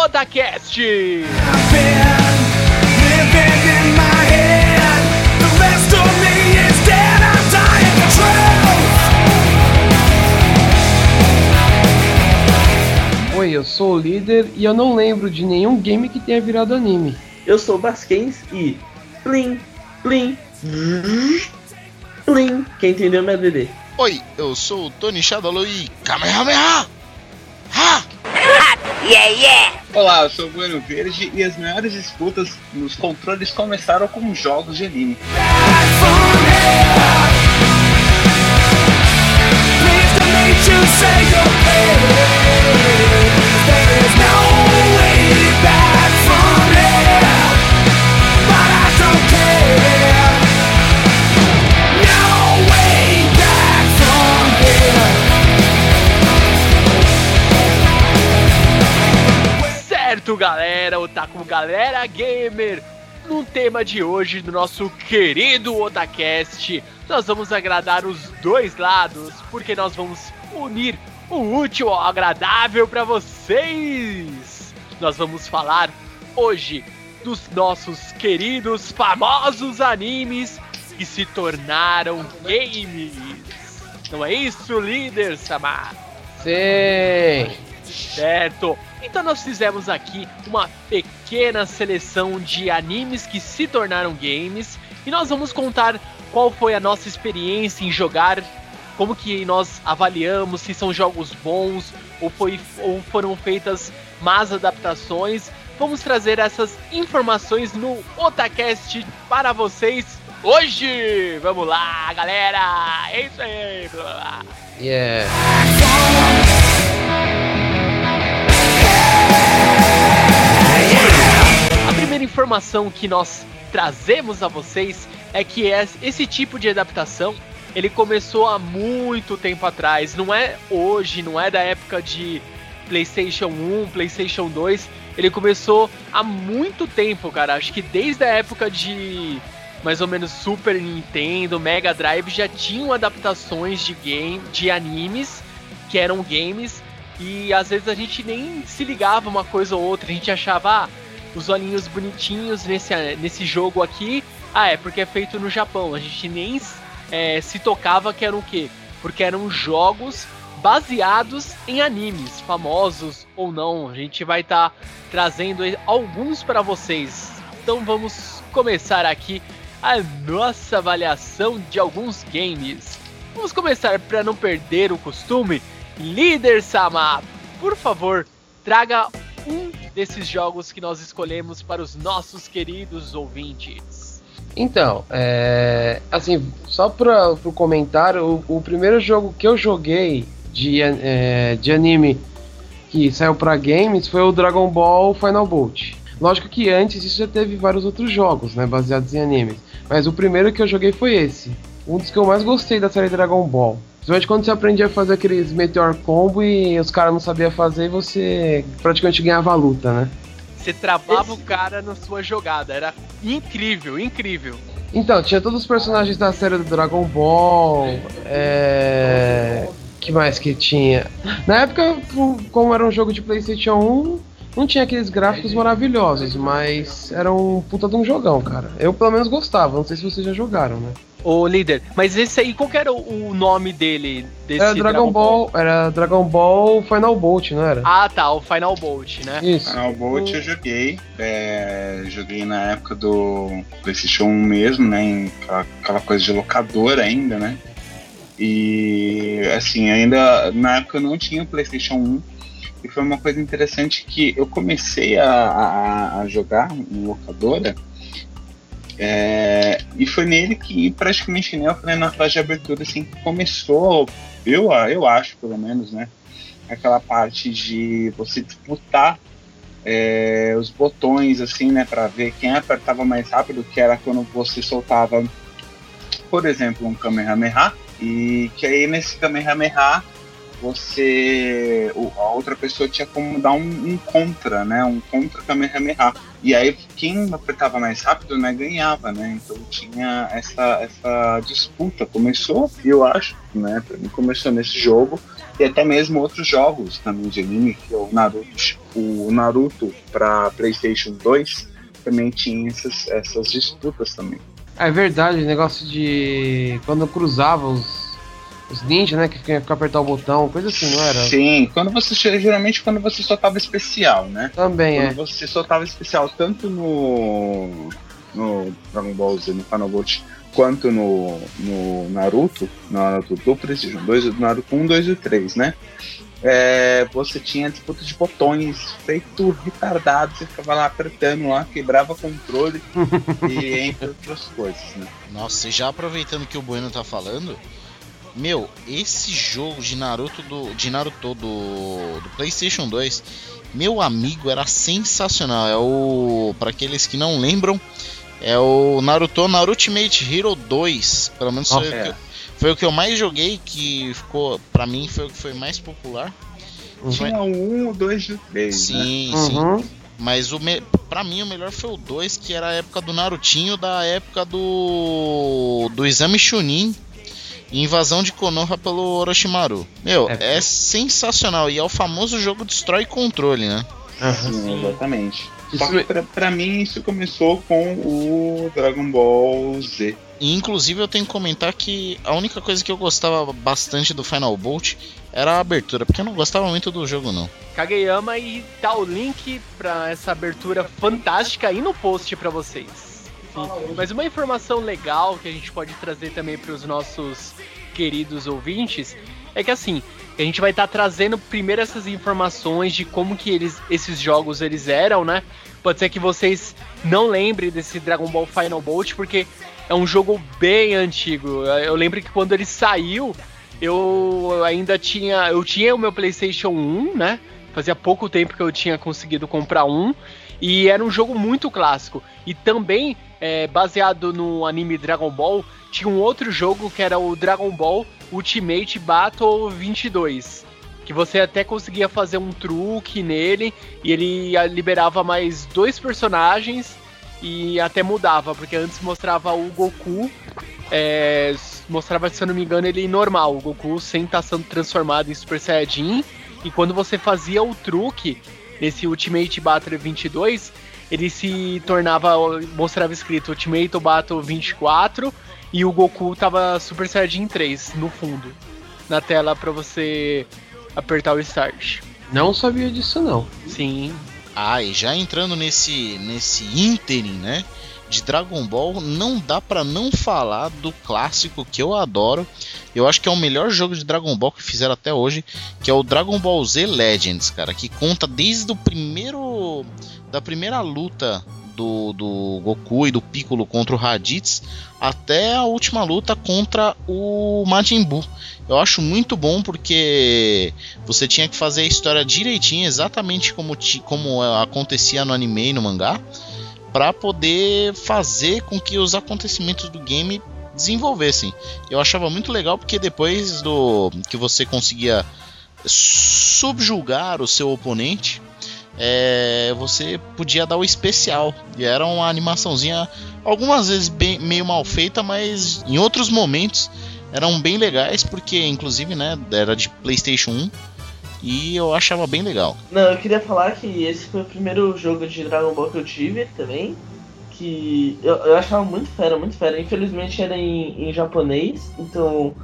Aqui o Otacast. Oi, eu sou o líder e eu não lembro de nenhum game que tenha virado anime. Eu sou o Basquens e plim, plim, plim. Quem entendeu meu DD? Oi, eu sou o Tony Shadowloo e Kamehameha! Ha! Olá, eu sou o Bueno Verde e as maiores disputas nos controles começaram com jogos de anime. Certo, galera, Otaku Galera Gamer. No tema de hoje do nosso querido Otacast, nós vamos agradar os dois lados, porque nós vamos unir o útil ao agradável para vocês. Nós vamos falar hoje dos nossos queridos famosos animes que se tornaram games. Não é isso, líder Samar? Sim! Certo. Então nós fizemos aqui uma pequena seleção de animes que se tornaram games e nós vamos contar qual foi a nossa experiência em jogar, como que nós avaliamos se são jogos bons ou, foi, ou foram feitas más adaptações. Vamos trazer essas informações no Otacast para vocês hoje. Vamos lá, galera. É isso aí. Blá. Yeah! Primeira informação que nós trazemos a vocês é que es- esse tipo de adaptação ele começou há muito tempo atrás. Não é hoje, não é da época de PlayStation 1, PlayStation 2. Ele começou há muito tempo, cara. Acho que desde a época de mais ou menos Super Nintendo, Mega Drive já tinham adaptações de game, de animes que eram games e às vezes a gente nem se ligava uma coisa ou outra. A gente achava ah, os olhinhos bonitinhos nesse, nesse jogo aqui. Ah, é porque é feito no Japão. A gente nem é, se tocava que eram o quê? Porque eram jogos baseados em animes, famosos ou não. A gente vai estar trazendo alguns para vocês. Então vamos começar aqui a nossa avaliação de alguns games. Vamos começar para não perder o costume. Líder Sama, por favor, traga um desses jogos que nós escolhemos para os nossos queridos ouvintes. Então, é, assim, só para o comentário, o, primeiro jogo que eu joguei de, é, de anime que saiu para games foi o Dragon Ball Final Bolt. Lógico que antes isso já teve vários outros jogos, né, baseados em animes. Mas o primeiro que eu joguei foi esse. Um dos que eu mais gostei da série Dragon Ball. Principalmente quando você aprendia a fazer aqueles Meteor Combo e os caras não sabiam fazer e você praticamente ganhava a luta, né? Você travava o cara na sua jogada, era incrível, incrível. Então, tinha todos os personagens da série do Dragon Ball. É. que mais que tinha? Na época, como era um jogo de PlayStation 1, não tinha aqueles gráficos maravilhosos, mas era um puta de um jogão, cara. Eu pelo menos gostava, não sei se vocês já jogaram, né? Ô líder, mas esse aí, qual que era o o nome dele? Desse Era Dragon, Ball, era Dragon Ball Final Bolt, não era? Ah tá, o Final Bolt, né? Isso. Final Bolt eu joguei. é, joguei na época do PlayStation 1 mesmo, né? Em aquela, aquela coisa de locadora ainda, né? E assim, ainda na época eu não tinha o PlayStation 1. E foi uma coisa interessante que eu comecei a, a, a jogar em locadora. É, e foi nele que praticamente nem eu falei na fase de abertura assim começou, eu, eu acho pelo menos, né? Aquela parte de você disputar é, os botões assim, né, para ver quem apertava mais rápido, que era quando você soltava, por exemplo, um Kamehameha, e que aí nesse Kamehameha você a outra pessoa tinha como dar um, um, contra, né, um contra Kamehameha. E aí quem apertava mais rápido, né, ganhava, né? Então tinha essa essa disputa. Começou, eu acho, né, mim começou nesse jogo e até mesmo outros jogos também de anime, que é o Naruto, o Naruto para PlayStation 2 também tinha essas, essas disputas também. É verdade, o negócio de quando cruzava os os ninjas, né? Que tinha que apertar o botão, coisa assim, não era? Sim, quando você geralmente quando você soltava especial, né? Também quando é. você soltava especial tanto no no Dragon Ball Z, no Final Bolt, quanto no, no Naruto, no Naruto do PlayStation 2, Naruto 1, 2 e 3, né? É, você tinha disputa de botões feito retardado, você ficava lá apertando lá, quebrava controle e entre outras coisas, né? Nossa, e já aproveitando que o Bueno tá falando, meu, esse jogo de Naruto do de Naruto do, do PlayStation 2, meu amigo, era sensacional. É o para aqueles que não lembram, é o Naruto Naruto Ultimate Hero 2, pelo menos foi, é. o que, foi o que eu mais joguei que ficou para mim foi o que foi mais popular. Tinha um, o dois e o três, Sim, né? sim. Uhum. Mas o me... pra mim o melhor foi o 2, que era a época do Narutinho, da época do do Exame Chunin e invasão de Konoha pelo Orochimaru. Meu, É. é, sensacional. E é o famoso jogo destrói controle, né? Sim, exatamente. Só que me- pra, pra mim isso começou com o Dragon Ball Z. E inclusive eu tenho que comentar que a única coisa que eu gostava bastante do Final Bolt era a abertura, porque eu não gostava muito do jogo não. Kageyama e tá o link pra essa abertura fantástica aí no post pra vocês. Sim. Mas uma informação legal que a gente pode trazer também para os nossos queridos ouvintes é que assim, a gente vai estar trazendo primeiro essas informações de como que eles, esses jogos eles eram, né? Pode ser que vocês não lembrem desse Dragon Ball Final Bolt porque é um jogo bem antigo. Eu lembro que quando ele saiu, eu ainda tinha, eu tinha o meu PlayStation 1, né? Fazia pouco tempo que eu tinha conseguido comprar um e era um jogo muito clássico. E também é, baseado no anime Dragon Ball, tinha um outro jogo que era o Dragon Ball Ultimate Battle 22. Que você até conseguia fazer um truque nele e ele ah, liberava mais dois personagens e até mudava, porque antes mostrava o Goku, é, mostrava, se eu não me engano, ele normal, o Goku sem estar sendo transformado em Super Saiyajin. E quando você fazia o truque nesse Ultimate Battle 22, ele se tornava, mostrava escrito Ultimate Battle 24 e o Goku tava Super Saiyajin 3 no fundo, na tela pra você apertar o Start. Não sabia disso, não. Sim, Ah, e já entrando nesse nesse ínterim, né, de Dragon Ball, não dá pra não falar do clássico que eu adoro. Eu acho que é o melhor jogo de Dragon Ball que fizeram até hoje, que é o Dragon Ball Z Legends, cara, que conta desde o primeiro da primeira luta do, do Goku e do Piccolo contra o Raditz até a última luta contra o Majin Buu. Eu acho muito bom porque você tinha que fazer a história direitinho, exatamente como, como eh, acontecia no anime e no mangá, para poder fazer com que os acontecimentos do game desenvolvessem. Eu achava muito legal porque depois do que você conseguia subjugar o seu oponente, é, você podia dar o especial. E era uma animaçãozinha, algumas vezes bem, meio mal feita, mas em outros momentos eram bem legais, porque inclusive né, era de PlayStation 1 e eu achava bem legal. Não, eu queria falar que esse foi o primeiro jogo de Dragon Ball que eu tive também. Que eu, eu achava muito fera, muito fera. Infelizmente era em, em japonês, então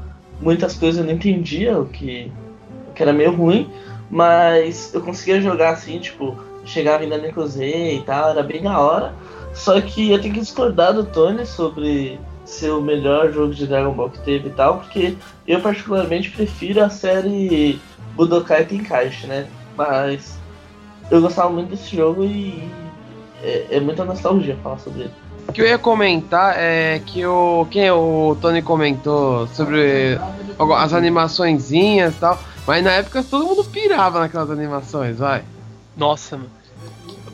muitas coisas eu não entendia, o que, o que era meio ruim. Mas eu conseguia jogar assim, tipo, chegava Naneco Z e tal, era bem da hora. Só que eu tenho que discordar do Tony sobre ser o melhor jogo de Dragon Ball que teve e tal, porque eu particularmente prefiro a série Budokai Tenkaichi, né? Mas eu gostava muito desse jogo e é, é muita nostalgia falar sobre ele. O que eu ia comentar é que o. Quem o Tony comentou sobre as animaçõezinhas e tal. Mas na época todo mundo pirava naquelas animações, vai. Nossa, mano.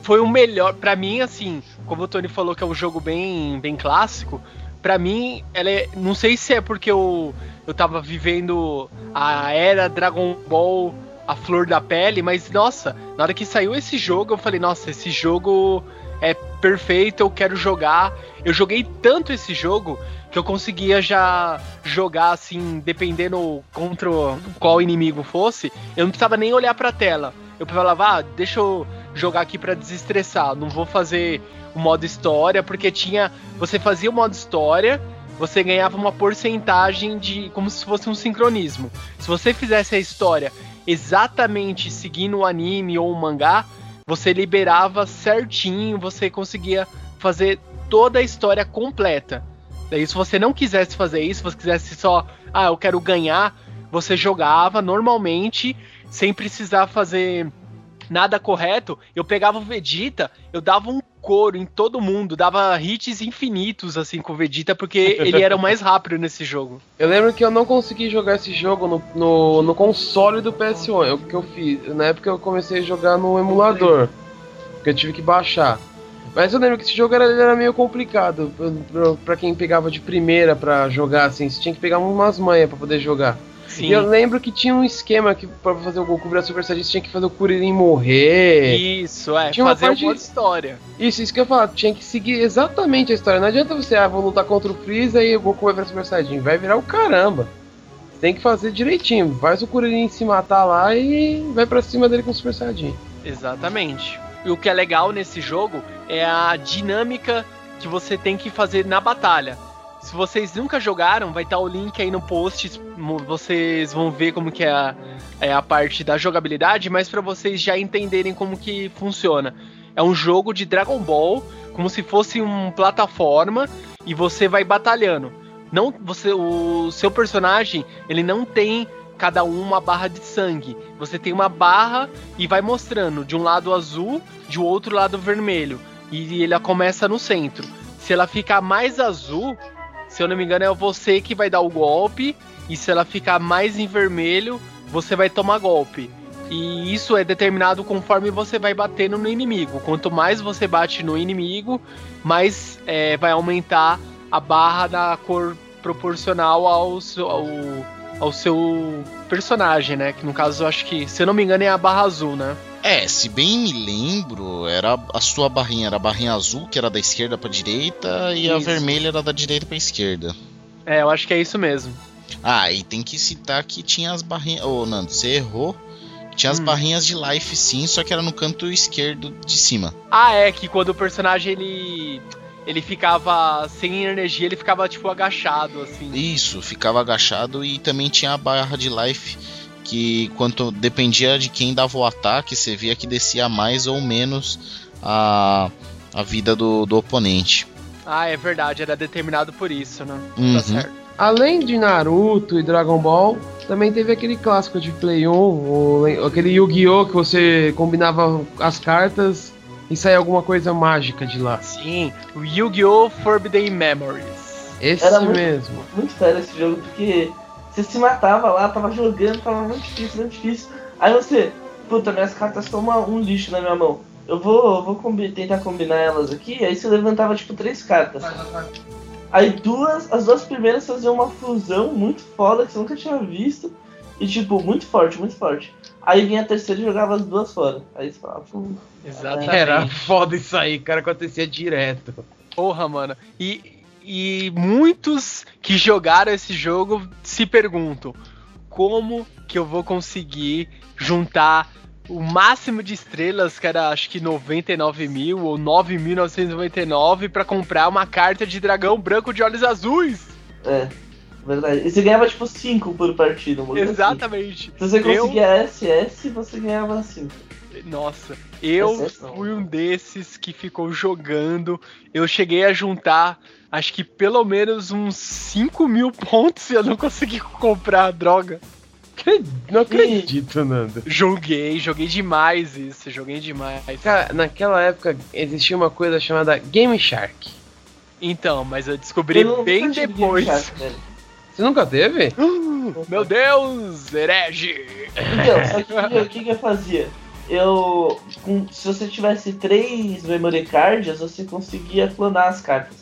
Foi o melhor. para mim, assim, como o Tony falou que é um jogo bem, bem clássico, para mim, ela é. Não sei se é porque eu, eu tava vivendo a era Dragon Ball, a flor da pele, mas nossa, na hora que saiu esse jogo, eu falei, nossa, esse jogo é perfeito, eu quero jogar. Eu joguei tanto esse jogo que eu conseguia já jogar assim, dependendo contra qual inimigo fosse, eu não precisava nem olhar para a tela. Eu falava, ah, deixa eu jogar aqui para desestressar, não vou fazer o modo história, porque tinha, você fazia o modo história, você ganhava uma porcentagem de como se fosse um sincronismo. Se você fizesse a história exatamente seguindo o anime ou o mangá, você liberava certinho, você conseguia fazer toda a história completa. Daí, se você não quisesse fazer isso, se você quisesse só, ah, eu quero ganhar, você jogava normalmente, sem precisar fazer nada correto. Eu pegava o Vegeta, eu dava um couro em todo mundo, dava hits infinitos assim com o Vegeta, porque ele era o mais rápido nesse jogo. Eu lembro que eu não consegui jogar esse jogo no, no, no console do PS1. O que eu fiz? Na época eu comecei a jogar no emulador, porque eu tive que baixar. Mas eu lembro que esse jogo era, era meio complicado para quem pegava de primeira para jogar assim. Você tinha que pegar umas manhas para poder jogar. Sim. E eu lembro que tinha um esquema que pra fazer o Goku virar Super Saiyajin, tinha que fazer o Kuririn morrer. Isso, é, tinha fazer uma parte... história. Isso, isso que eu ia falar, tinha que seguir exatamente a história. Não adianta você, ah, vou lutar contra o Freeza e o Goku vai virar Super Saiyajin. Vai virar o caramba. Tem que fazer direitinho. Faz o Kuririn se matar lá e vai para cima dele com o Super Saiyajin. Exatamente. E o que é legal nesse jogo é a dinâmica que você tem que fazer na batalha. Se vocês nunca jogaram, vai estar o link aí no post. Vocês vão ver como que é a, é a parte da jogabilidade, mas para vocês já entenderem como que funciona. É um jogo de Dragon Ball, como se fosse uma plataforma e você vai batalhando. Não, você, o seu personagem, ele não tem cada um uma barra de sangue. Você tem uma barra e vai mostrando de um lado azul, de outro lado vermelho. E ele começa no centro. Se ela ficar mais azul, se eu não me engano, é você que vai dar o golpe. E se ela ficar mais em vermelho, você vai tomar golpe. E isso é determinado conforme você vai batendo no inimigo. Quanto mais você bate no inimigo, mais é, vai aumentar a barra da cor proporcional ao, ao, ao seu personagem, né? Que no caso eu acho que, se eu não me engano, é a barra azul, né? É, se bem me lembro, era a sua barrinha, era a barrinha azul, que era da esquerda pra direita, e isso. a vermelha era da direita pra esquerda. É, eu acho que é isso mesmo. Ah, e tem que citar que tinha as barrinhas. Ô, oh, Nando, você errou. Tinha as hum. barrinhas de life sim, só que era no canto esquerdo de cima. Ah, é, que quando o personagem ele. Ele ficava sem energia, ele ficava tipo agachado, assim. Isso, ficava agachado e também tinha a barra de life que quanto dependia de quem dava o ataque, você via que descia mais ou menos a, a vida do, do oponente. Ah, é verdade, era determinado por isso, né? Tá uhum. Tá certo. Além de Naruto e Dragon Ball, também teve aquele clássico de Play 1, o, aquele Yu-Gi-Oh! que você combinava as cartas e saía alguma coisa mágica de lá. Sim, o Yu-Gi-Oh! Forbidden Memories. Esse Era mesmo. Muito, muito sério esse jogo, porque você se matava lá, tava jogando, tava muito difícil, muito difícil. Aí você, puta, minhas cartas estão um lixo na minha mão. Eu vou, vou combi tentar combinar elas aqui. Aí você levantava tipo três cartas. Aí duas, as duas primeiras faziam uma fusão muito foda que você nunca tinha visto. E tipo, muito forte, muito forte. Aí vinha a terceira e jogava as duas fora. Aí você falava, hum, Exatamente. Era foda isso aí, cara, acontecia direto. Porra, mano. E e muitos que jogaram esse jogo se perguntam como que eu vou conseguir juntar o máximo de estrelas, que era acho que 99 mil ou 9.999 para comprar uma carta de dragão branco de olhos azuis. É, verdade. E você ganhava tipo 5 por partida. Assim. Exatamente. Assim. Se você conseguia eu... SS, você ganhava 5. Nossa, eu fui um desses que ficou jogando. Eu cheguei a juntar acho que pelo menos uns 5 mil pontos e eu não consegui comprar a droga. não acredito, Nando. Joguei, joguei demais isso, joguei demais. Cara, naquela época existia uma coisa chamada Game Shark. Então, mas eu descobri Eu bem depois. Shark. Você nunca teve? Meu Deus, herege! Então, só que o que- o que, que eu fazia? Eu. com- se você tivesse três memory cards, você conseguia clonar as cartas.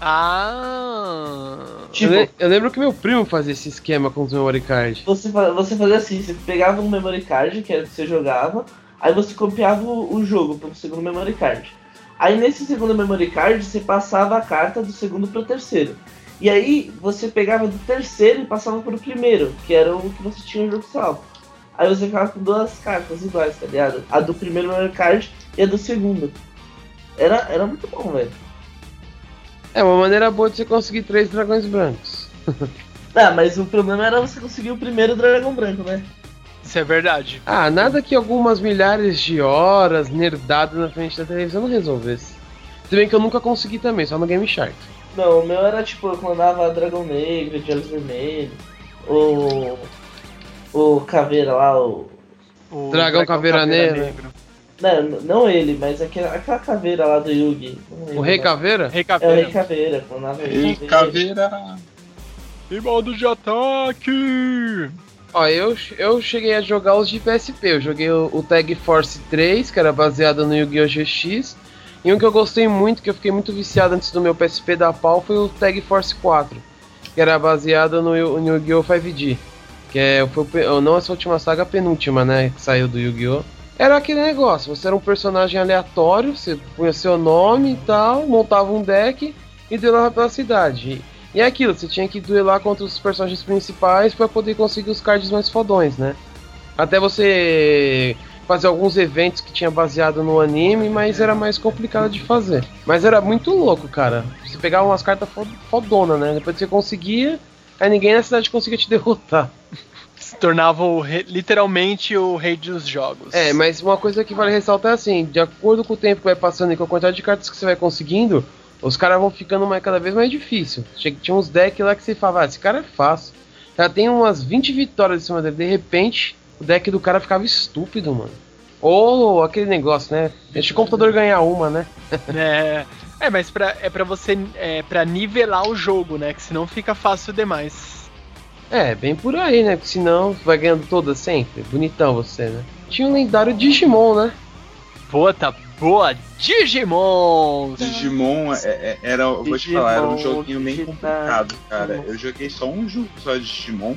Ah. Tipo, eu, le- eu lembro que meu primo fazia esse esquema com os memory card. você, você fazia assim, você pegava um memory card, que era o que você jogava, aí você copiava o, o jogo pro segundo memory card. Aí nesse segundo memory card você passava a carta do segundo pro terceiro. E aí você pegava do terceiro e passava pro primeiro, que era o que você tinha no jogo salvo. Aí você ficava com duas cartas iguais, tá ligado? A do primeiro memory card e a do segundo. Era, era muito bom, velho. É uma maneira boa de você conseguir três dragões brancos. Ah, mas o problema era você conseguir o primeiro dragão branco, né? Isso é verdade. Ah, nada que algumas milhares de horas nerdado na frente da televisão não resolvesse. Se bem que eu nunca consegui também, só no Game Shark. Não, o meu era tipo, eu mandava dragão negro, de olhos vermelhos, o. O caveira lá, o. O Dragão Caveira Negra. Não, não ele, mas aquela, aquela caveira lá do Yugi. O Rei mais. Caveira? Rei É o Caveira. Rei Caveira, ele. caveira. E modo de ataque! Ó, eu, eu cheguei a jogar os de PSP. Eu joguei o, o Tag Force 3, que era baseado no Yu-Gi-Oh! GX. E um que eu gostei muito, que eu fiquei muito viciado antes do meu PSP da pau, foi o Tag Force 4, que era baseado no, no Yu-Gi-Oh! 5G. Que é, foi, não essa última saga, a penúltima, né? Que saiu do Yu-Gi-Oh! Era aquele negócio, você era um personagem aleatório, você punha seu nome e tal, montava um deck e duelava pela cidade. E é aquilo, você tinha que duelar contra os personagens principais para poder conseguir os cards mais fodões, né? Até você fazer alguns eventos que tinha baseado no anime, mas era mais complicado de fazer. Mas era muito louco, cara. Você pegava umas cartas fo- fodona, né? Depois você conseguia, aí ninguém na cidade conseguia te derrotar. Se tornava o rei- literalmente o rei dos jogos. É, mas uma coisa que vale ressaltar é assim, de acordo com o tempo que vai passando e com a quantidade de cartas que você vai conseguindo, os caras vão ficando mais, cada vez mais difícil. Tinha uns decks lá que você falava, ah, esse cara é fácil. Já tem umas 20 vitórias em cima dele, de repente, o deck do cara ficava estúpido, mano. Ou aquele negócio, né? Deixa o computador ganhar uma, né? É, é mas pra, é pra você. É pra nivelar o jogo, né? Que senão fica fácil demais. É, bem por aí, né? Porque senão vai ganhando todas sempre. Bonitão você, né? Tinha um lendário Digimon, né? Boa, tá boa. Digimon! Digimon é- é- era, eu vou te falar, era um Digimon, joguinho bem Digimon. complicado, cara. Eu joguei só um jogo só de Digimon,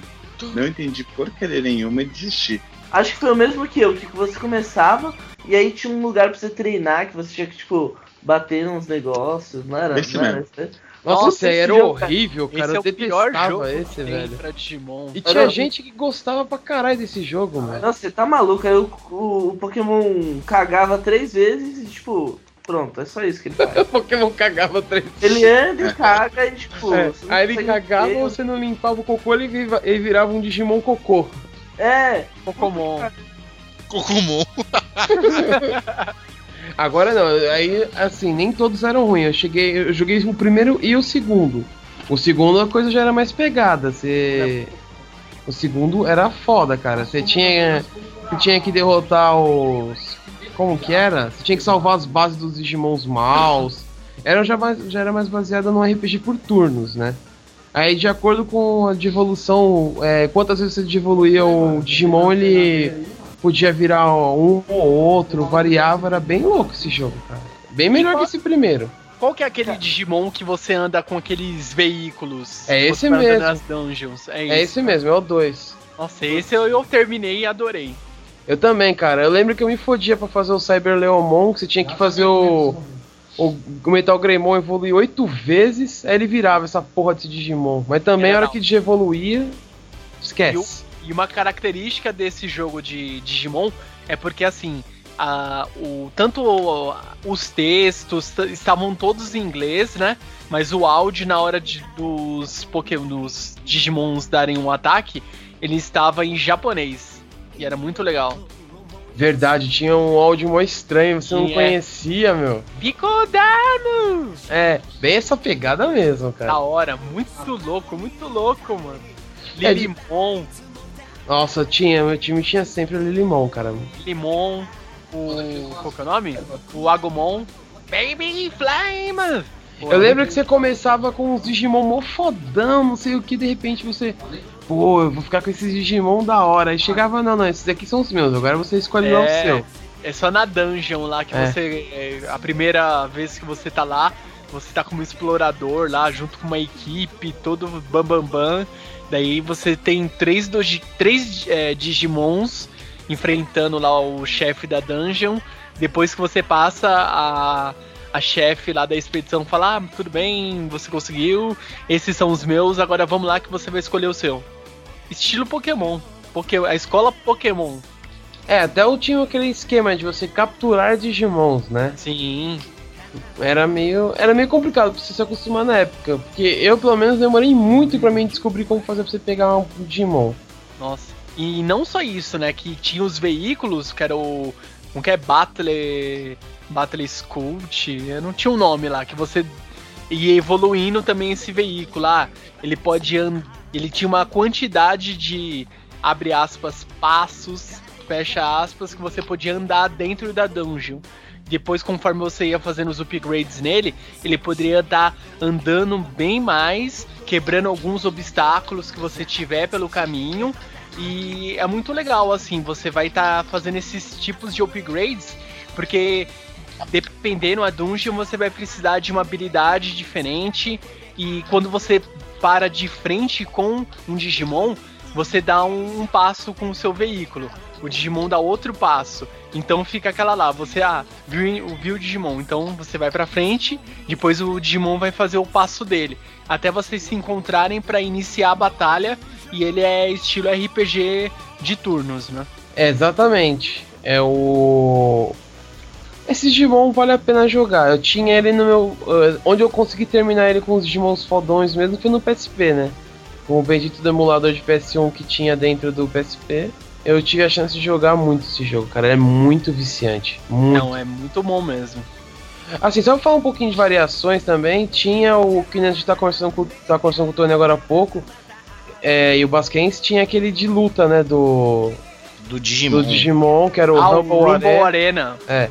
não entendi porcaria nenhuma e desisti. Acho que foi o mesmo que eu, que você começava e aí tinha um lugar pra você treinar, que você tinha que, tipo, bater nos negócios, não era? Esse não era mesmo. esse? Nossa, Nossa, era jogo, horrível, cara. Esse é Eu o pior jogo esse, velho. pra Digimon. E tinha Era- gente que gostava pra caralho desse jogo, mano. Nossa, você tá maluco, aí o, o, o Pokémon cagava três vezes e, tipo, pronto, é só isso que ele faz. O Pokémon cagava três Ele anda e caga e, tipo. É, Aí ele cagava, ver. você não limpava o cocô, ele, viva- ele virava um Digimon cocô. É, Pokémon. Cocumon. Agora não, aí assim, nem todos eram ruins. Eu cheguei, eu joguei o primeiro e o segundo. O segundo a coisa já era mais pegada. Você. O segundo era foda, cara. Você tinha. Você tinha que derrotar os. Como que era? Você tinha que salvar as bases dos Digimons maus. Era já, mais, já era mais baseada num RPG por turnos, né? Aí de acordo com a devolução, é, quantas vezes você devoluía o Digimon, ele podia virar um ou outro, variava, era bem louco esse jogo, cara. Bem melhor que esse primeiro. Qual que é aquele Digimon que você anda com aqueles veículos? É esse mesmo. nas dungeons. É, É esse mesmo, é o 2. Nossa, esse eu, eu terminei e adorei. Eu também, cara. Eu lembro que eu me fodia pra fazer o Cyber Leomon, que você tinha que fazer o. O Metal Greymon evoluir oito vezes, aí ele virava essa porra desse Digimon. Mas também a hora que ele evoluía, esquece. E uma característica desse jogo de Digimon é porque assim, a, o, tanto os textos estavam todos em inglês, né? Mas o áudio na hora de, dos Pokémon, dos Digimons darem um ataque, ele estava em japonês. E era muito legal. Verdade, tinha um áudio mó estranho, você não Tinha. conhecia, meu. Picodano! É, bem essa pegada mesmo, Da cara. hora, muito louco, muito louco, mano. É, de-. Nossa, tinha, meu time tinha sempre o Lilimon, cara. Limon, o. Qual que é o nome? O Agumon. Baby Flame! Eu lembro que você começava com uns Digimon mó fodão, não sei o que, de repente você. Pô, eu vou ficar com esses Digimon da hora. Aí chegava, não, não, esses aqui são os meus, agora você escolhe lá o É, seu. é só na dungeon lá que É. você. é, a primeira vez que você tá lá, você tá como explorador lá, junto com uma equipe, todo bam bam bam. Daí você tem três, doji, três é, Digimons enfrentando lá o chefe da dungeon. Depois que você passa, a, a chefe lá da expedição fala: Ah, tudo bem, você conseguiu, esses são os meus, agora vamos lá que você vai escolher o seu. Estilo Pokémon. Poké, a escola Pokémon. É, até eu tinha aquele esquema de você capturar Digimons, né? Sim, Era meio, era meio complicado pra você se acostumar na época. Porque eu, pelo menos, demorei muito pra mim descobrir como fazer pra você pegar um Digimon. nossa. E não só isso, né? Que tinha os veículos, que era o. Um que é Battle. Battle Scout. Não tinha um nome lá, que você ia evoluindo também esse veículo. Ah, ele pode. Ele tinha uma quantidade de. Abre aspas, passos, fecha aspas, que você podia andar dentro da dungeon. Depois, conforme você ia fazendo os upgrades nele, ele poderia estar andando bem mais, quebrando alguns obstáculos que você tiver pelo caminho. E é muito legal, assim, você vai estar fazendo esses tipos de upgrades, porque dependendo da dungeon, você vai precisar de uma habilidade diferente. E quando você para de frente com um Digimon, você dá um, um passo com o seu veículo. O Digimon dá outro passo. Então fica aquela lá, você ah, viu, viu o Digimon, então você vai pra frente, depois o Digimon vai fazer o passo dele, até vocês se encontrarem pra iniciar a batalha, e ele é estilo RPG de turnos, né? Exatamente. É o. Esse Digimon vale a pena jogar. Eu tinha ele no meu. eh, onde eu consegui terminar ele com os Digimons fodões mesmo foi no PSP, né? Com o bendito do emulador de PS1 que tinha dentro do PSP. Eu tive a chance de jogar muito esse jogo, cara. É muito viciante. Muito. Não, é muito bom mesmo. Assim, só pra falar um pouquinho de variações também, tinha o que a gente tá conversando com, tá conversando com o Tony agora há pouco. É, e o Basquens tinha aquele de luta, né? Do, Do Digimon. do Digimon, que era o ah, Rumble Rumble Arena. Arena. É.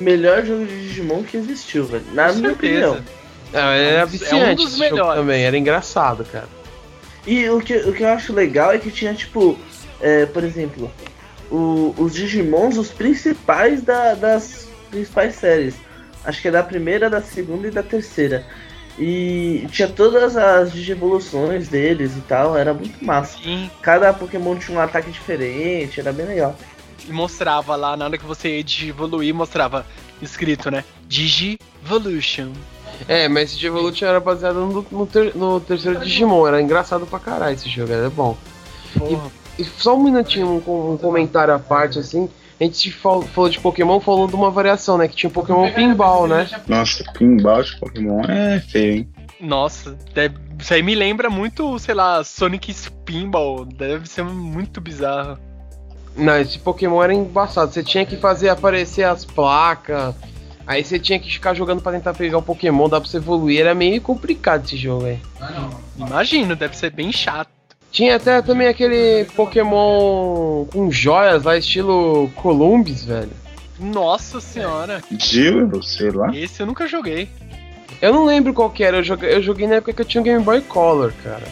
Melhor jogo de Digimon que existiu, velho. Na Com minha certeza. opinião. Não, era É dos- viciante é um dos esse jogo melhores. também, era engraçado, cara. E o que, o que eu acho legal é que tinha, tipo, é, por exemplo, o- os Digimons, os principais da- das principais séries. Acho que é da primeira, da segunda e da terceira. E tinha todas as Digivoluções deles e tal, era muito massa. Sim, Cada Pokémon tinha um ataque diferente, era bem legal. e mostrava lá, na hora que você ia evoluir, mostrava escrito, né? Digivolution. É, mas esse Evolution era baseado no, no ter- no terceiro Digimon, era engraçado pra caralho esse jogo, era bom. Porra. E só um minutinho, um, com- um comentário à parte, assim. A gente fal- falou de Pokémon, falou de uma variação, né? Que tinha o Pokémon Pinball, né? Nossa, pinball de Pokémon é feio, hein? Nossa, deve- isso aí me lembra muito, sei lá, Sonic Spinball. Deve ser muito bizarro. Não, esse Pokémon era embaçado. Você tinha que fazer aparecer as placas. Aí você tinha que ficar jogando pra tentar pegar o Pokémon, dá pra você evoluir. Era meio complicado esse jogo aí. Imagino, deve ser bem chato. Tinha até também aquele Pokémon com joias lá, estilo Columbus, velho. Nossa senhora, Jill, sei lá. esse eu nunca joguei. Eu não lembro qual que era, eu joguei, eu joguei na época que eu tinha um Game Boy Color, cara.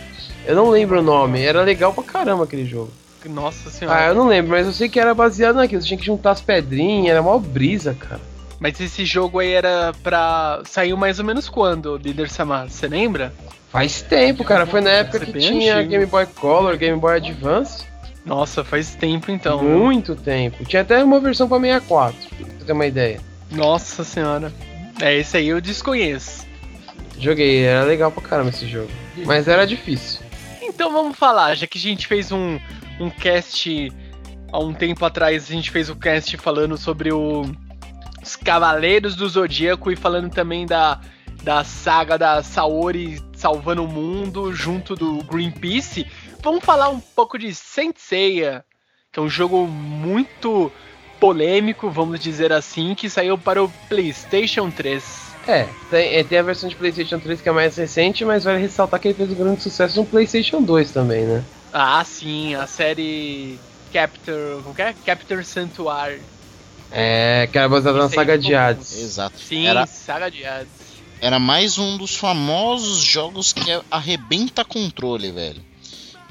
Eu não lembro o nome, era legal pra caramba aquele jogo. Nossa Ah, senhora. eu não lembro, mas eu sei que era baseado naquilo, você tinha que juntar as pedrinhas, era mó brisa, cara. Mas esse jogo aí era pra. Saiu mais ou menos quando, Líder Samar? Você lembra? Faz tempo, cara, foi na época Deve que tinha antigo. Game Boy Color, Game Boy Advance. Nossa, faz tempo então. Muito tempo. Tinha até uma versão pra 64, pra você ter uma ideia. Nossa senhora. É, esse aí eu desconheço. Joguei, era legal pra caramba esse jogo. Mas era difícil. Então vamos falar, já que a gente fez um, um cast há um tempo atrás, a gente fez o cast falando sobre o, os Cavaleiros do Zodíaco e falando também da, da saga da Saori salvando o mundo junto do Greenpeace. Vamos falar um pouco de Saint Seiya, que é um jogo muito polêmico, vamos dizer assim, que saiu para o PlayStation 3. É, tem, é, tem a versão de PlayStation 3 que é mais recente, mas vale ressaltar que ele fez um grande sucesso no PlayStation 2 também, né? Ah, sim, a série Capture. Como que é? Capture Sanctuary. É, que era baseada na saga de Hades. Exato. Sim, Era, Saga de Hades. Era mais um dos famosos jogos que arrebenta controle, velho.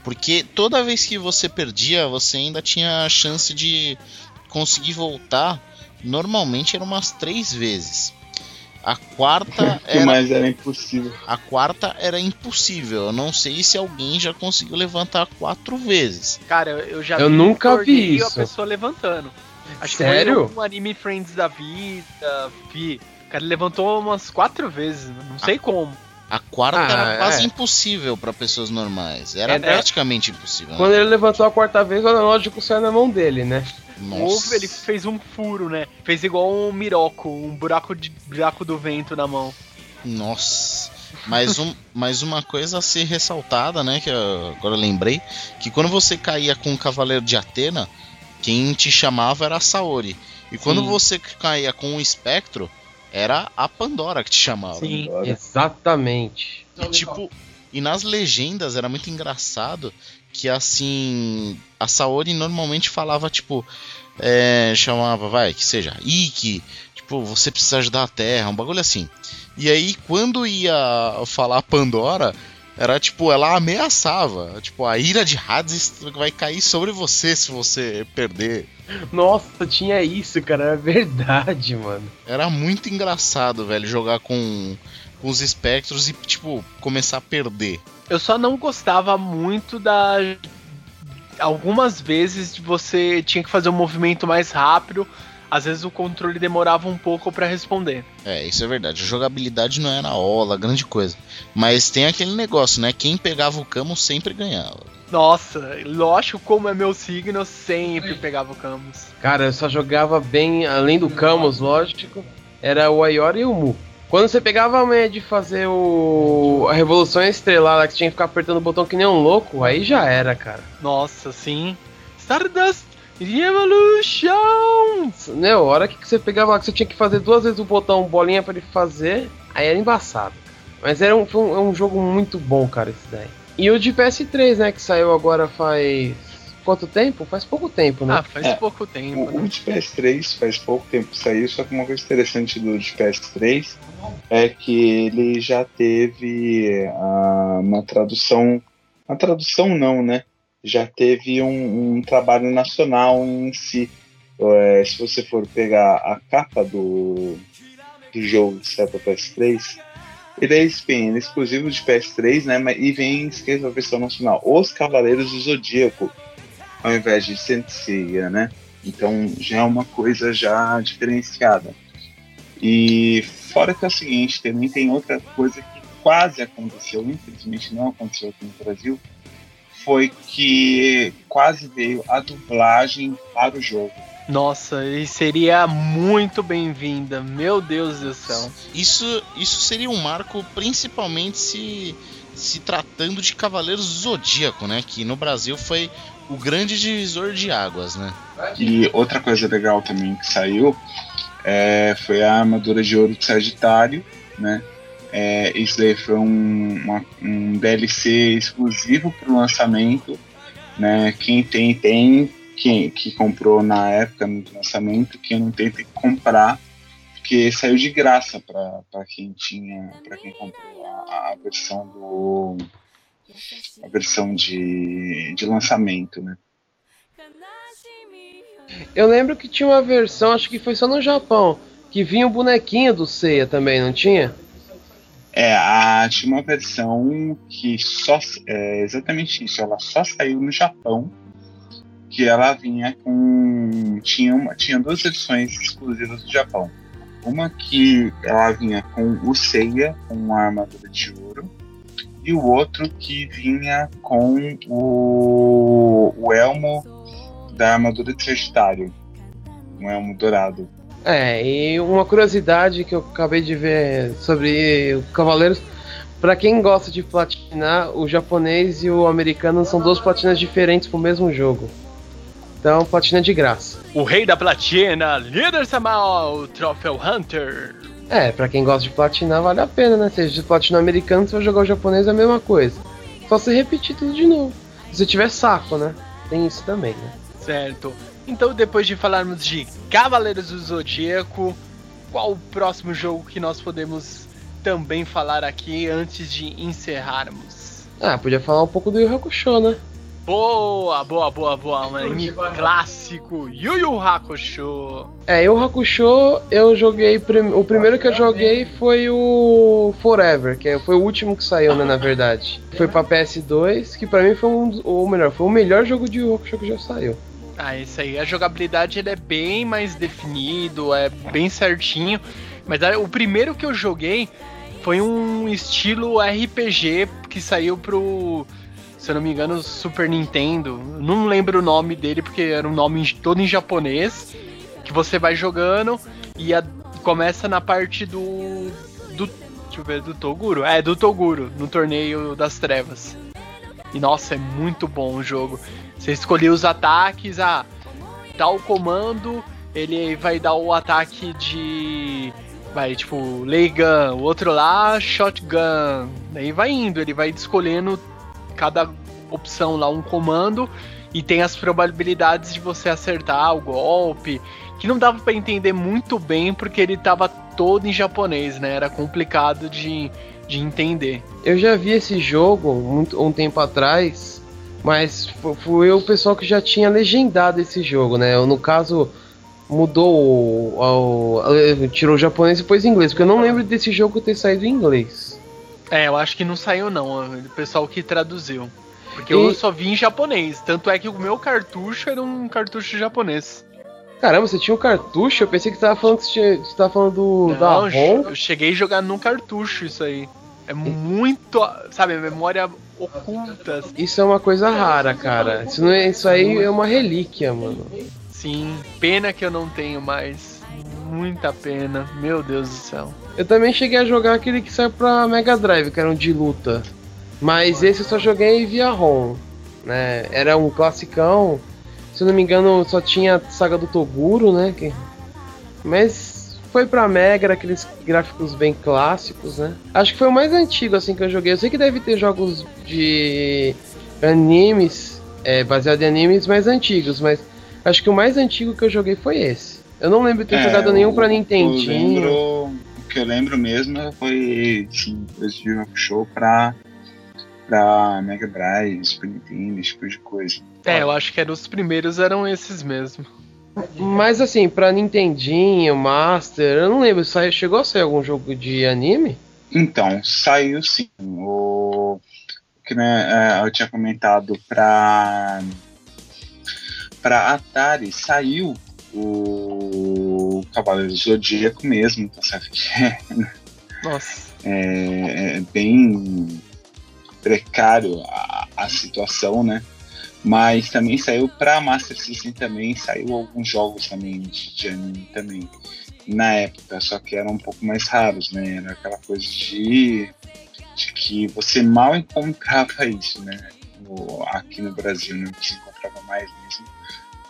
Porque toda vez que você perdia, você ainda tinha a chance de conseguir voltar. Normalmente era umas três vezes. A quarta que era, mais era impossível. a quarta era impossível. Eu não sei se alguém já conseguiu levantar quatro vezes. Cara, eu- já Eu vi nunca um vi a isso. pessoa levantando. Acho Sério? que foi um anime Friends da vida, vi. O cara levantou umas quatro vezes, não sei como. A quarta Ah, era quase é. impossível para pessoas normais. Era É, né? praticamente impossível. né? Quando ele levantou a quarta vez, era lógico saiu na mão dele, né? Nossa. Ou ele fez um furo, né? Fez igual um miroco, um buraco de buraco do vento na mão. Nossa. Mais, um, mais uma coisa a ser ressaltada, né? Que eu agora eu lembrei. Que quando você caía com o Cavaleiro de Atena, quem te chamava era a Saori. E quando Sim. você caía com o Espectro, era a Pandora que te chamava. Sim. Olha. Exatamente. E tipo, e nas legendas era muito engraçado que assim, a Saori normalmente falava tipo, é, chamava, vai, que seja, Ikki, tipo, você precisa ajudar a Terra, um bagulho assim. E aí quando ia falar a Pandora, era tipo, ela ameaçava, tipo, a ira de Hades vai cair sobre você se você perder. Nossa, tinha isso, cara. É verdade, mano. Era muito engraçado, velho, jogar com, com os espectros e, tipo, começar a perder. Eu só não gostava muito da. Algumas vezes você tinha que fazer um movimento mais rápido, às vezes o controle demorava um pouco pra responder. É, isso é verdade. A jogabilidade não era ola, grande coisa. Mas tem aquele negócio, né? Quem pegava o camo sempre ganhava. Nossa, lógico, como é meu signo, eu sempre pegava o Camus. Cara, eu só jogava bem, além do Camus, lógico, era o Aiora e o Mu. Quando você pegava a manha de fazer o a Revolução Estrelada, que você tinha que ficar apertando o botão que nem um louco, aí já era, cara. Nossa, sim. Stardust Revolution! Meu, a hora que você pegava lá, que você tinha que fazer duas vezes o botão bolinha pra ele fazer, aí era embaçado. Mas era um, foi um, é um jogo muito bom, cara, esse daí. E o de PS3, né, que saiu agora faz. Quanto tempo? Faz pouco tempo, né? Ah, faz É, pouco tempo, O, o né? de PS3 faz pouco tempo que saiu, só que uma coisa interessante do de PS3 é que ele já teve ah, uma tradução. Uma tradução não, né? Já teve um, um trabalho nacional em si. É, se você for pegar a capa do, do jogo sai para PS3, ele é, ele é exclusivo de PS3, né? Mas, e vem escrito a versão nacional. Os Cavaleiros do Zodíaco ao invés de Senseiya, né? Então já é uma coisa já diferenciada. E fora que é o seguinte, também tem outra coisa que quase aconteceu, infelizmente não aconteceu aqui no Brasil, foi que quase veio a dublagem para o jogo. Nossa, e seria muito bem-vinda. Meu Deus do céu. Isso, isso seria um marco, principalmente se, se tratando de Cavaleiros do Zodíaco, né? Que no Brasil foi o grande divisor de águas, né? E outra coisa legal também que saiu é, foi a armadura de ouro de Sagitário, né? É, isso daí foi um, uma- um DLC exclusivo para o lançamento, né? Quem tem tem, quem que comprou na época no lançamento, quem não tem tem que comprar, porque saiu de graça para quem tinha, para quem comprou a, a versão do a versão de, de lançamento, né? Eu lembro que tinha uma versão, acho que foi só no Japão, que vinha o bonequinho do Seiya também, não tinha? É, a, tinha uma versão que só. É exatamente isso, ela só saiu no Japão. Que ela vinha com. Tinha, uma, tinha duas versões exclusivas do Japão. Uma que ela vinha com o Seiya, com a armadura de ouro. E o outro que vinha com o, o elmo da armadura de Sagitário. Um elmo dourado. É, e uma curiosidade que eu acabei de ver sobre o Cavaleiros, pra quem gosta de platinar, o japonês e o americano são duas platinas diferentes pro mesmo jogo. Então, platina de graça. O rei da platina, líder Samal, Troféu Hunter. É, pra quem gosta de platinar, vale a pena, né? Seja de platina americano, se vai jogar o japonês é a mesma coisa. Só você repetir tudo de novo. Se você tiver saco, né? Tem isso também, né? Certo. Então, depois de falarmos de Cavaleiros do Zodíaco, qual o próximo jogo que nós podemos também falar aqui antes de encerrarmos? Ah, podia falar um pouco do Yu Hakusho, né? Boa, boa, boa, boa. Anime clássico, Yu Yu Hakusho. É, Yu Hakusho eu joguei. prim- O primeiro que eu joguei foi o Forever, que foi o último que saiu, né? Na verdade. Foi pra PS2, que pra mim foi um. dos- Ou melhor, foi o melhor jogo de Yu Hakusho que já saiu. Ah, isso aí. A jogabilidade ele é bem mais definido, é bem certinho. Mas ah, o primeiro que eu joguei foi um estilo RPG que saiu pro, se eu não me engano, Super Nintendo. Não lembro o nome dele porque era um nome todo em japonês. Que você vai jogando e a- começa na parte do. do. Deixa eu ver, do Toguro? É, do Toguro, no torneio das trevas. E nossa, é muito bom o jogo. Você escolheu os ataques, ah, tal comando, ele vai dar o ataque de. Vai, tipo, Gun, o outro lá, Shotgun. Daí vai indo, ele vai escolhendo cada opção lá um comando e tem as probabilidades de você acertar o golpe. Que não dava pra entender muito bem porque ele tava todo em japonês, né? Era complicado de, de entender. Eu já vi esse jogo muito, um tempo atrás, mas fui o pessoal que já tinha legendado esse jogo, né? Eu, no caso, mudou o, o- eh, tirou o japonês e pôs inglês, porque eu não lembro desse jogo ter saído em inglês. É, eu acho que não saiu não, o pessoal que traduziu. Porque E- eu só vi em japonês, tanto é que o meu cartucho era um cartucho japonês. Caramba, você tinha um cartucho? Eu pensei que você tava falando que você, tinha, você tava falando do, da Não, ROM. eu cheguei a jogar num cartucho isso aí. É muito, sabe, memória oculta. assim. Isso é uma coisa rara, cara. Isso, não é, isso aí é uma relíquia, mano. Sim, pena que eu não tenho mais. Muita pena, meu Deus do céu. Eu também cheguei a jogar aquele que saiu pra Mega Drive, que era um de luta. Mas esse eu só joguei via ROM. Né? Era um classicão. Se eu não me engano, só tinha a saga do Toguro, né? Mas foi pra Mega, era aqueles gráficos bem clássicos, né? Acho que foi o mais antigo assim que eu joguei. Eu sei que deve ter jogos de animes, é, baseado em animes mais antigos, mas acho que o mais antigo que eu joguei foi esse. Eu não lembro de ter É, jogado nenhum pra Nintendinho. Eu lembro, o que eu lembro mesmo foi sim, esse de Rock Show pra, pra Mega Drive, Super Nintendo, esse tipo de coisa. É, eu acho que eram os primeiros eram esses mesmo. Mas assim, pra Nintendinho, Master, eu não lembro, saiu, chegou a sair algum jogo de anime? Então, saiu sim. O que né, é, eu tinha comentado pra pra Atari saiu o Cavaleiro Zodíaco mesmo, tá certo? Nossa. é, é bem precário a, a situação, né? Mas também saiu para Master System também, saiu alguns jogos também de, de anime também na época, só que eram um pouco mais raros, né? Era aquela coisa de, de que você mal encontrava isso, né? No- aqui no Brasil, né? Se encontrava mais mesmo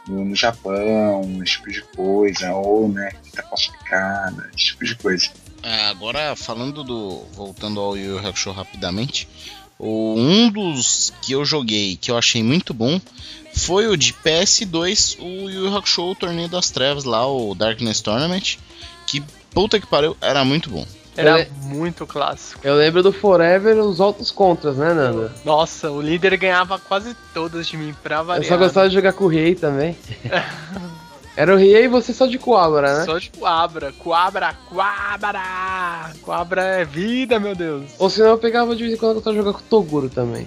no, no Japão, esse tipo de coisa, ou né, fita falsificada, esse tipo de coisa. É, agora falando do. voltando ao Yu Hakusho rapidamente. O- Um dos que eu joguei que eu achei muito bom foi o de PS2, o Yu Yu Hakusho, o Torneio das Trevas lá, o Darkness Tournament. Que puta que pariu, era muito bom. Era muito clássico. Eu lembro do Forever, os altos contras, né, Nanda? Nossa, o líder ganhava quase todas de mim pra Eu variar. só gostava de jogar com o Riei também. Era o Riei e você só de Coabra, né? Só de Coabra. Coabra, Coabra! Coabra é vida, meu Deus. Ou senão eu pegava de vez em quando eu de jogar com o Toguro também.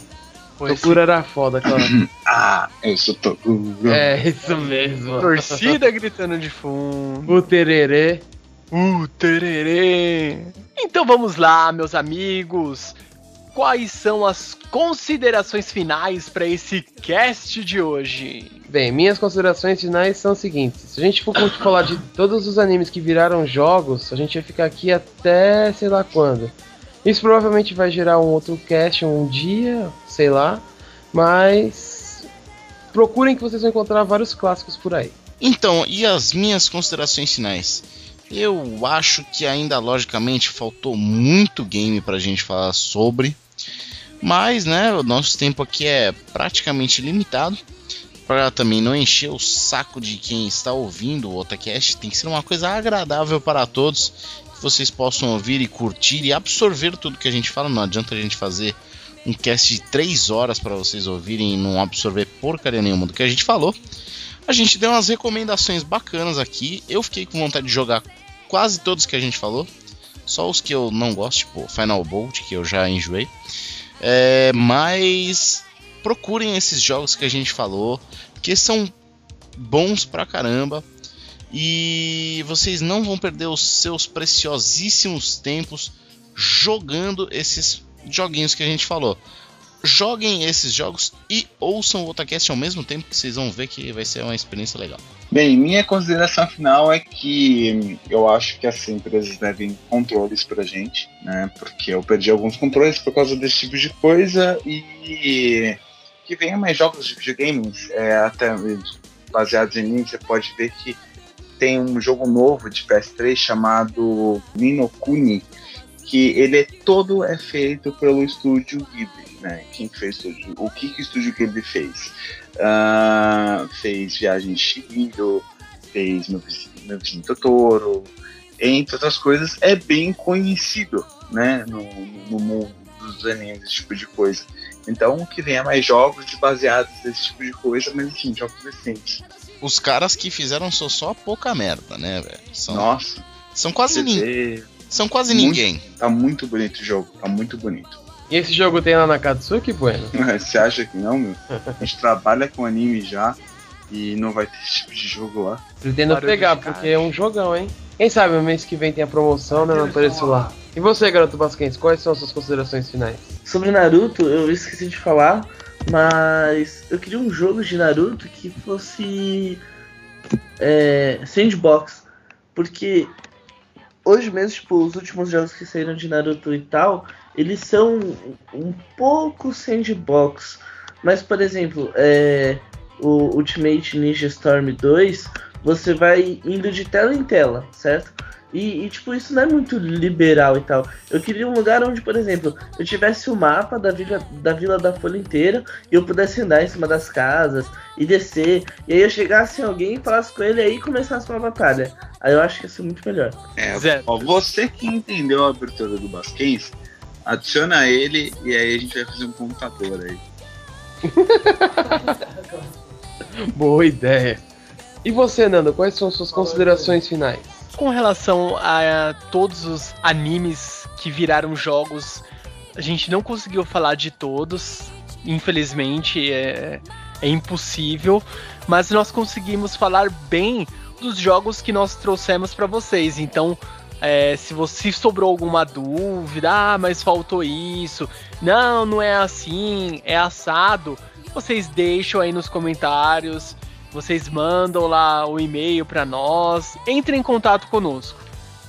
Pois Toguro era foda, aquela. Ah, eu sou to... é, isso mesmo. Torcida gritando de fundo. O Tererê. Uh, tererê. Então vamos lá, meus amigos. Quais são as considerações finais para esse cast de hoje? Bem, minhas considerações finais são as seguintes. Se a gente for falar de todos os animes que viraram jogos, a gente vai ficar aqui até sei lá quando. Isso provavelmente vai gerar um outro cast um dia, sei lá. Mas procurem que vocês vão encontrar vários clássicos por aí. Então, e as minhas considerações finais? Eu acho que ainda logicamente faltou muito game pra gente falar sobre, Mas, né, o nosso tempo aqui é praticamente limitado. Para também não encher o saco de quem está ouvindo o Otacast, tem que ser uma coisa agradável para todos. Que vocês possam ouvir e curtir e absorver tudo que a gente fala. Não adianta a gente fazer um cast de 3 horas para vocês ouvirem e não absorver porcaria nenhuma do que a gente falou. A gente deu umas recomendações bacanas aqui. Eu fiquei com vontade de jogar quase todos que a gente falou. Só os que eu não gosto, tipo Final Bolt, que eu já enjoei. É, mas procurem esses jogos que a gente falou, que são bons pra caramba. E vocês não vão perder os seus preciosíssimos tempos jogando esses joguinhos que a gente falou. Joguem esses jogos e ouçam o Otacast ao mesmo tempo que vocês vão ver que vai ser uma experiência legal. Bem, minha consideração final é que eu acho que as empresas devem controles pra gente, né? Porque eu perdi alguns controles por causa desse tipo de coisa e que venha mais jogos de videogames, é, até baseados em mim, você pode ver que tem um jogo novo de PS3 chamado Ninokuni, que ele é todo é feito pelo estúdio Ghibli, né? Quem fez o que, que o estúdio Ghibli fez? Uh, fez Viagem de Chihiro, fez Meu Vizinho, Meu Vizinho Totoro, entre outras coisas, é bem conhecido, né? No, no mundo dos animes, esse tipo de coisa. Então, que venha mais jogos baseados nesse tipo de coisa, mas enfim, jogos recentes. Os caras que fizeram só, só pouca merda, né, velho? São, Nossa. São quase ninguém. São quase muito, ninguém. Tá muito bonito o jogo, tá muito bonito. E esse jogo tem lá na Katsuki, Bueno? Você acha que não, meu? A gente trabalha com anime já e não vai ter esse tipo de jogo lá. Pretendo pegar, porque é um jogão, hein? Quem sabe o mês que vem tem a promoção, né? Não apareço lá. E você, garoto Basquense, quais são as suas considerações finais? Sobre Naruto, eu esqueci de falar, mas eu queria um jogo de Naruto que fosse é, sandbox. Porque hoje mesmo, tipo, os últimos jogos que saíram de Naruto e tal, eles são um pouco sandbox. Mas, por exemplo, é, o Ultimate Ninja Storm 2, você vai indo de tela em tela, certo? E, e, tipo, isso não é muito liberal e tal. Eu queria um lugar onde, por exemplo, eu tivesse o mapa da vila, da vila da Folha inteira e eu pudesse andar em cima das casas e descer. E aí eu chegasse em alguém, falasse com ele e aí começasse uma batalha. Aí eu acho que ia ser muito melhor. É, ó, você que entendeu a abertura do Basquens, adiciona ele e aí a gente vai fazer um computador aí. Boa ideia. E você, Nando, quais são suas considerações finais? Com relação a todos os animes que viraram jogos, a gente não conseguiu falar de todos, infelizmente é, é impossível, mas nós conseguimos falar bem dos jogos que nós trouxemos para vocês. Então, é, se você sobrou alguma dúvida, ah, mas faltou isso, não, não é assim, é assado, vocês deixam aí nos comentários vocês mandam lá o e-mail para nós, entrem em contato conosco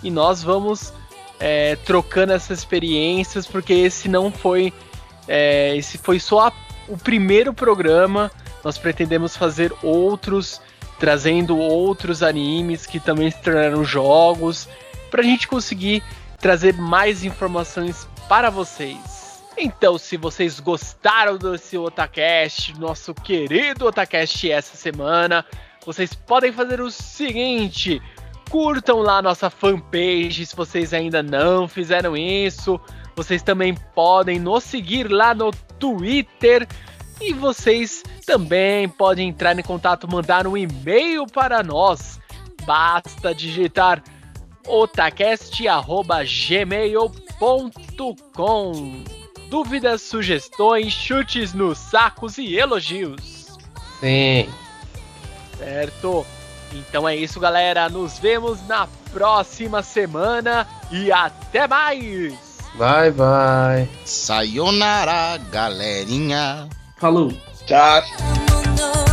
e nós vamos é, trocando essas experiências, porque esse não foi, é, esse foi só a, o primeiro programa. Nós pretendemos fazer outros, trazendo outros animes que também se tornaram jogos, para a gente conseguir trazer mais informações para vocês. Então, se vocês gostaram desse Otacast, nosso querido Otacast essa semana, vocês podem fazer o seguinte: curtam lá nossa fanpage se vocês ainda não fizeram isso. Vocês também podem nos seguir lá no Twitter. E vocês também podem entrar em contato, mandar um e-mail para nós. Basta digitar otacast.gmail.com dúvidas, sugestões, chutes nos sacos e elogios. Sim. Certo. Então é isso, galera. Nos vemos na próxima semana e até mais. Bye, bye. Sayonara, galerinha. Falou. Tchau.